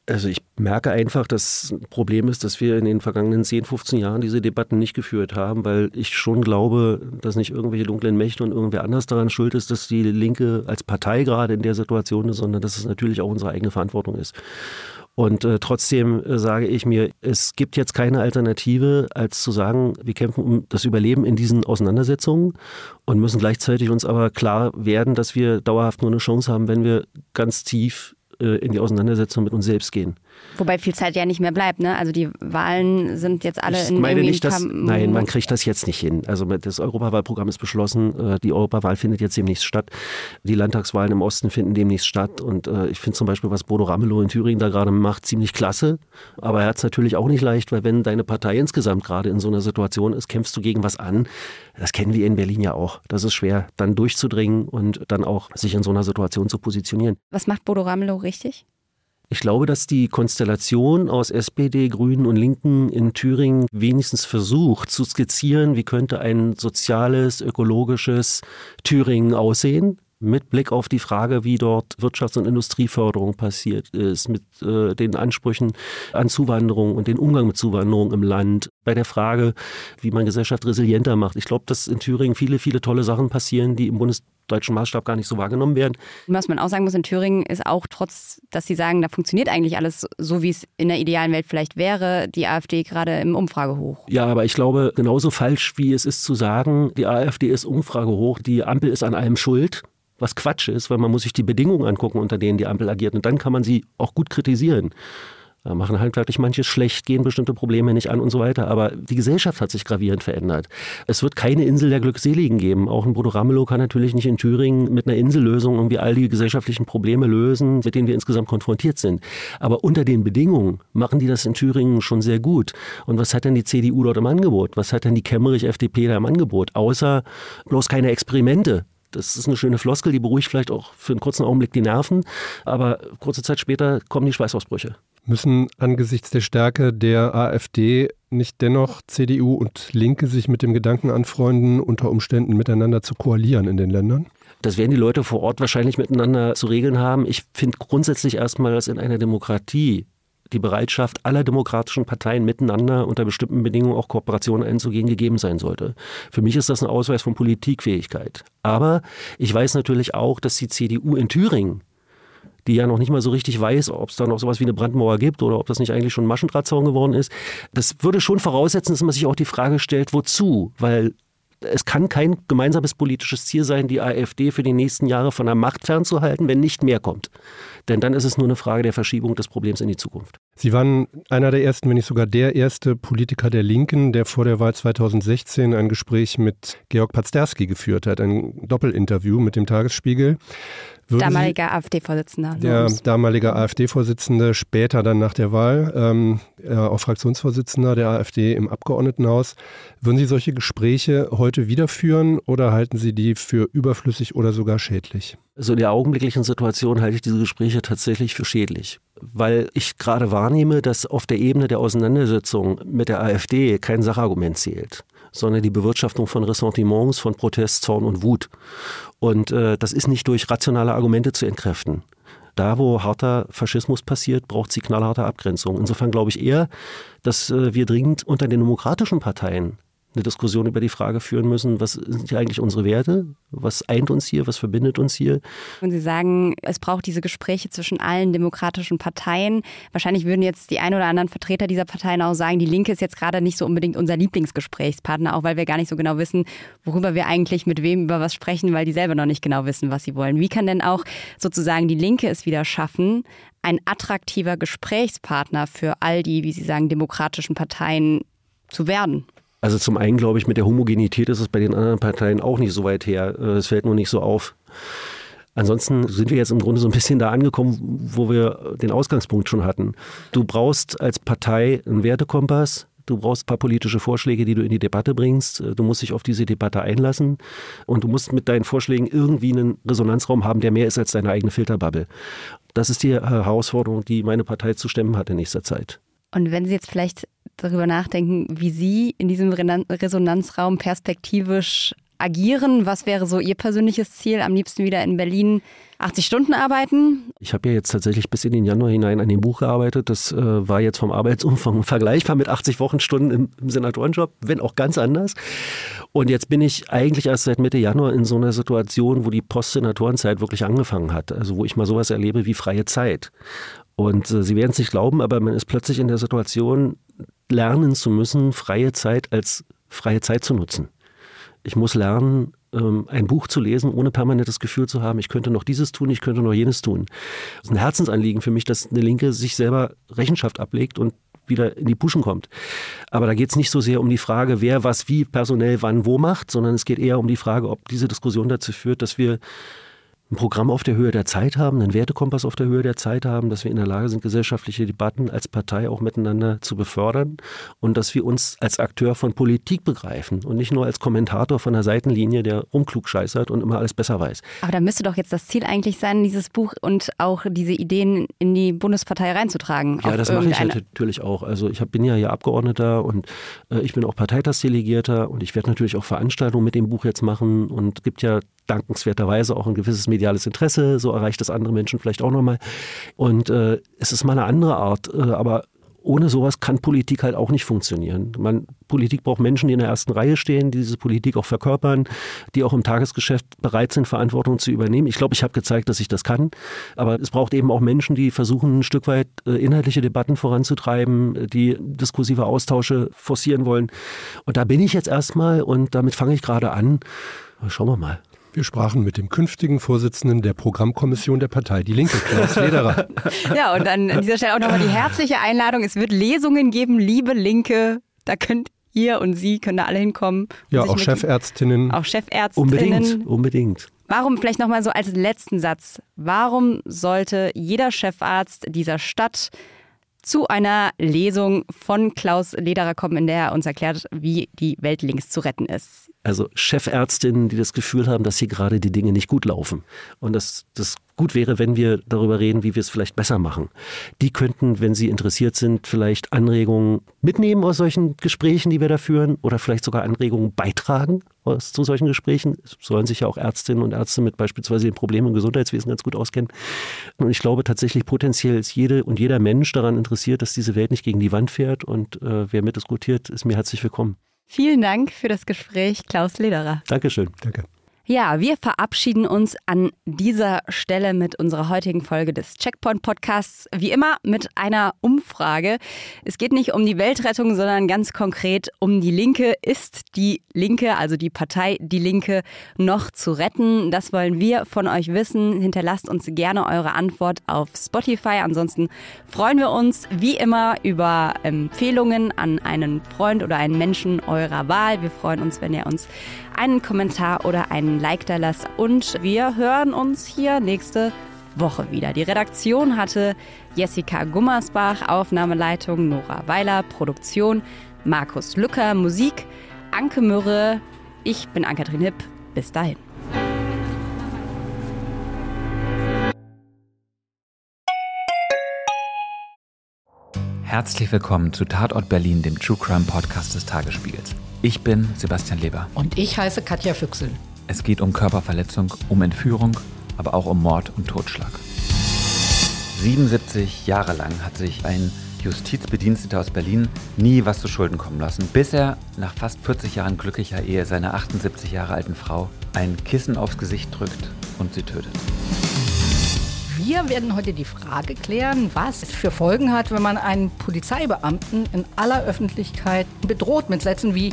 Also ich merke einfach, dass ein Problem ist, dass wir in den vergangenen 10, 15 Jahren diese Debatten nicht geführt haben, weil ich schon glaube, dass nicht irgendwelche dunklen Mächte und irgendwer anders daran schuld ist, dass die Linke als Partei gerade in der Situation ist, sondern dass es natürlich auch unsere eigene Verantwortung ist. Und äh, trotzdem äh, sage ich mir, es gibt jetzt keine Alternative, als zu sagen, wir kämpfen um das Überleben in diesen Auseinandersetzungen und müssen gleichzeitig uns aber klar werden, dass wir dauerhaft nur eine Chance haben, wenn wir ganz tief in die Auseinandersetzung mit uns selbst gehen. Wobei viel Zeit ja nicht mehr bleibt, ne? Also die Wahlen sind jetzt alle ich in meine nicht, dass, Nein, man kriegt das jetzt nicht hin. Also das Europawahlprogramm ist beschlossen, äh, die Europawahl findet jetzt demnächst statt. Die Landtagswahlen im Osten finden demnächst statt. Und äh, ich finde zum Beispiel, was Bodo Ramelow in Thüringen da gerade macht, ziemlich klasse. Aber er hat es natürlich auch nicht leicht, weil wenn deine Partei insgesamt gerade in so einer Situation ist, kämpfst du gegen was an. Das kennen wir in Berlin ja auch. Das ist schwer, dann durchzudringen und dann auch sich in so einer Situation zu positionieren. Was macht Bodo Ramelow richtig? Ich glaube, dass die Konstellation aus SPD, Grünen und Linken in Thüringen wenigstens versucht zu skizzieren, wie könnte ein soziales, ökologisches Thüringen aussehen mit Blick auf die Frage, wie dort Wirtschafts- und Industrieförderung passiert ist, mit äh, den Ansprüchen an Zuwanderung und den Umgang mit Zuwanderung im Land, bei der Frage, wie man Gesellschaft resilienter macht. Ich glaube, dass in Thüringen viele, viele tolle Sachen passieren, die im bundesdeutschen Maßstab gar nicht so wahrgenommen werden. Was man auch sagen muss, in Thüringen ist auch trotz, dass Sie sagen, da funktioniert eigentlich alles so, wie es in der idealen Welt vielleicht wäre, die AfD gerade im Umfrage hoch. Ja, aber ich glaube, genauso falsch wie es ist zu sagen, die AfD ist Umfrage hoch, die Ampel ist an allem schuld was Quatsch ist, weil man muss sich die Bedingungen angucken, unter denen die Ampel agiert. Und dann kann man sie auch gut kritisieren. machen handwerklich manches schlecht, gehen bestimmte Probleme nicht an und so weiter. Aber die Gesellschaft hat sich gravierend verändert. Es wird keine Insel der Glückseligen geben. Auch ein Bodo Ramelow kann natürlich nicht in Thüringen mit einer Insellösung irgendwie all die gesellschaftlichen Probleme lösen, mit denen wir insgesamt konfrontiert sind. Aber unter den Bedingungen machen die das in Thüringen schon sehr gut. Und was hat denn die CDU dort im Angebot? Was hat denn die Kemmerich-FDP da im Angebot? Außer bloß keine Experimente. Das ist eine schöne Floskel, die beruhigt vielleicht auch für einen kurzen Augenblick die Nerven, aber kurze Zeit später kommen die Schweißausbrüche. Müssen angesichts der Stärke der AfD nicht dennoch CDU und Linke sich mit dem Gedanken anfreunden, unter Umständen miteinander zu koalieren in den Ländern? Das werden die Leute vor Ort wahrscheinlich miteinander zu regeln haben. Ich finde grundsätzlich erstmal, dass in einer Demokratie die Bereitschaft aller demokratischen Parteien miteinander unter bestimmten Bedingungen auch Kooperationen einzugehen gegeben sein sollte. Für mich ist das ein Ausweis von Politikfähigkeit. Aber ich weiß natürlich auch, dass die CDU in Thüringen die ja noch nicht mal so richtig weiß, ob es da noch sowas wie eine Brandmauer gibt oder ob das nicht eigentlich schon ein Maschendrahtzaun geworden ist. Das würde schon voraussetzen, dass man sich auch die Frage stellt, wozu? Weil es kann kein gemeinsames politisches Ziel sein, die AfD für die nächsten Jahre von der Macht fernzuhalten, wenn nicht mehr kommt. Denn dann ist es nur eine Frage der Verschiebung des Problems in die Zukunft. Sie waren einer der ersten, wenn nicht sogar der erste Politiker der Linken, der vor der Wahl 2016 ein Gespräch mit Georg Pazderski geführt hat, ein Doppelinterview mit dem Tagesspiegel. Würden damaliger AfD-Vorsitzender. Der damalige AfD-Vorsitzende, später dann nach der Wahl, ähm, äh, auch Fraktionsvorsitzender der AfD im Abgeordnetenhaus. Würden Sie solche Gespräche heute wiederführen oder halten Sie die für überflüssig oder sogar schädlich? Also in der augenblicklichen Situation halte ich diese Gespräche tatsächlich für schädlich, weil ich gerade wahrnehme, dass auf der Ebene der Auseinandersetzung mit der AfD kein Sachargument zählt sondern die Bewirtschaftung von Ressentiments, von Protest, Zorn und Wut. Und äh, das ist nicht durch rationale Argumente zu entkräften. Da, wo harter Faschismus passiert, braucht sie knallharte Abgrenzung. Insofern glaube ich eher, dass äh, wir dringend unter den demokratischen Parteien eine Diskussion über die Frage führen müssen, was sind hier eigentlich unsere Werte? Was eint uns hier? Was verbindet uns hier? Und Sie sagen, es braucht diese Gespräche zwischen allen demokratischen Parteien. Wahrscheinlich würden jetzt die ein oder anderen Vertreter dieser Parteien auch sagen, die Linke ist jetzt gerade nicht so unbedingt unser Lieblingsgesprächspartner, auch weil wir gar nicht so genau wissen, worüber wir eigentlich mit wem über was sprechen, weil die selber noch nicht genau wissen, was sie wollen. Wie kann denn auch sozusagen die Linke es wieder schaffen, ein attraktiver Gesprächspartner für all die, wie Sie sagen, demokratischen Parteien zu werden? Also zum einen glaube ich, mit der Homogenität ist es bei den anderen Parteien auch nicht so weit her. Äh, es fällt nur nicht so auf. Ansonsten sind wir jetzt im Grunde so ein bisschen da angekommen, wo wir den Ausgangspunkt schon hatten. Du brauchst als Partei einen Wertekompass, Du brauchst ein paar politische Vorschläge, die du in die Debatte bringst. Du musst dich auf diese Debatte einlassen und du musst mit deinen Vorschlägen irgendwie einen Resonanzraum haben, der mehr ist als deine eigene Filterbubble. Das ist die Herausforderung, die meine Partei zu stemmen hat in nächster Zeit. Und wenn Sie jetzt vielleicht darüber nachdenken, wie Sie in diesem Resonanzraum perspektivisch agieren. Was wäre so Ihr persönliches Ziel? Am liebsten wieder in Berlin 80 Stunden arbeiten? Ich habe ja jetzt tatsächlich bis in den Januar hinein an dem Buch gearbeitet. Das äh, war jetzt vom Arbeitsumfang vergleichbar mit 80 Wochenstunden im, im Senatorenjob, wenn auch ganz anders. Und jetzt bin ich eigentlich erst seit Mitte Januar in so einer Situation, wo die Postsenatorenzeit wirklich angefangen hat. Also wo ich mal sowas erlebe wie freie Zeit. Und äh, Sie werden es nicht glauben, aber man ist plötzlich in der Situation, lernen zu müssen, freie Zeit als freie Zeit zu nutzen. Ich muss lernen, ähm, ein Buch zu lesen, ohne permanentes Gefühl zu haben, ich könnte noch dieses tun, ich könnte noch jenes tun. Das ist ein Herzensanliegen für mich, dass eine Linke sich selber Rechenschaft ablegt und wieder in die Puschen kommt. Aber da geht es nicht so sehr um die Frage, wer was wie personell wann wo macht, sondern es geht eher um die Frage, ob diese Diskussion dazu führt, dass wir ein Programm auf der Höhe der Zeit haben, einen Wertekompass auf der Höhe der Zeit haben, dass wir in der Lage sind, gesellschaftliche Debatten als Partei auch miteinander zu befördern und dass wir uns als Akteur von Politik begreifen und nicht nur als Kommentator von der Seitenlinie, der rumklugscheißert und immer alles besser weiß. Aber da müsste doch jetzt das Ziel eigentlich sein, dieses Buch und auch diese Ideen in die Bundespartei reinzutragen. Ja, das mache ich halt natürlich auch. Also ich bin ja hier Abgeordneter und äh, ich bin auch Parteitagsdelegierter und ich werde natürlich auch Veranstaltungen mit dem Buch jetzt machen und es gibt ja dankenswerterweise auch ein gewisses mediales Interesse. So erreicht das andere Menschen vielleicht auch nochmal. Und äh, es ist mal eine andere Art, äh, aber ohne sowas kann Politik halt auch nicht funktionieren. Man, Politik braucht Menschen, die in der ersten Reihe stehen, die diese Politik auch verkörpern, die auch im Tagesgeschäft bereit sind, Verantwortung zu übernehmen. Ich glaube, ich habe gezeigt, dass ich das kann. Aber es braucht eben auch Menschen, die versuchen, ein Stück weit äh, inhaltliche Debatten voranzutreiben, die diskursive Austausche forcieren wollen. Und da bin ich jetzt erstmal und damit fange ich gerade an. Schauen wir mal. Wir sprachen mit dem künftigen Vorsitzenden der Programmkommission der Partei Die Linke, Klaus Lederer. ja, und an dieser Stelle auch nochmal die herzliche Einladung. Es wird Lesungen geben, liebe Linke. Da könnt ihr und Sie können da alle hinkommen. Ja, auch Chefärztinnen. Auch Chefärztinnen. Unbedingt, unbedingt. Warum, vielleicht nochmal so als letzten Satz, warum sollte jeder Chefarzt dieser Stadt zu einer Lesung von Klaus Lederer kommen, in der er uns erklärt, wie die Welt links zu retten ist. Also Chefärztinnen, die das Gefühl haben, dass hier gerade die Dinge nicht gut laufen und dass das gut wäre, wenn wir darüber reden, wie wir es vielleicht besser machen. Die könnten, wenn sie interessiert sind, vielleicht Anregungen mitnehmen aus solchen Gesprächen, die wir da führen, oder vielleicht sogar Anregungen beitragen aus, zu solchen Gesprächen. Es sollen sich ja auch Ärztinnen und Ärzte mit beispielsweise den Problemen im Gesundheitswesen ganz gut auskennen. Und ich glaube tatsächlich potenziell ist jede und jeder Mensch daran interessiert, dass diese Welt nicht gegen die Wand fährt. Und äh, wer mitdiskutiert, ist mir herzlich willkommen. Vielen Dank für das Gespräch, Klaus Lederer. Dankeschön. Danke. Ja, wir verabschieden uns an dieser Stelle mit unserer heutigen Folge des Checkpoint Podcasts. Wie immer mit einer Umfrage. Es geht nicht um die Weltrettung, sondern ganz konkret um die Linke. Ist die Linke, also die Partei Die Linke, noch zu retten? Das wollen wir von euch wissen. Hinterlasst uns gerne eure Antwort auf Spotify. Ansonsten freuen wir uns wie immer über Empfehlungen an einen Freund oder einen Menschen eurer Wahl. Wir freuen uns, wenn ihr uns einen Kommentar oder einen Like da lasst. Und wir hören uns hier nächste Woche wieder. Die Redaktion hatte Jessica Gummersbach, Aufnahmeleitung Nora Weiler, Produktion Markus Lücker, Musik Anke Mürre. Ich bin Ann-Kathrin Hipp. Bis dahin. Herzlich willkommen zu Tatort Berlin, dem True Crime Podcast des Tagesspiegels. Ich bin Sebastian Leber. Und ich heiße Katja Füchsel. Es geht um Körperverletzung, um Entführung, aber auch um Mord und Totschlag. 77 Jahre lang hat sich ein Justizbediensteter aus Berlin nie was zu Schulden kommen lassen, bis er nach fast 40 Jahren glücklicher Ehe seiner 78 Jahre alten Frau ein Kissen aufs Gesicht drückt und sie tötet. Wir werden heute die Frage klären, was es für Folgen hat, wenn man einen Polizeibeamten in aller Öffentlichkeit bedroht mit Sätzen wie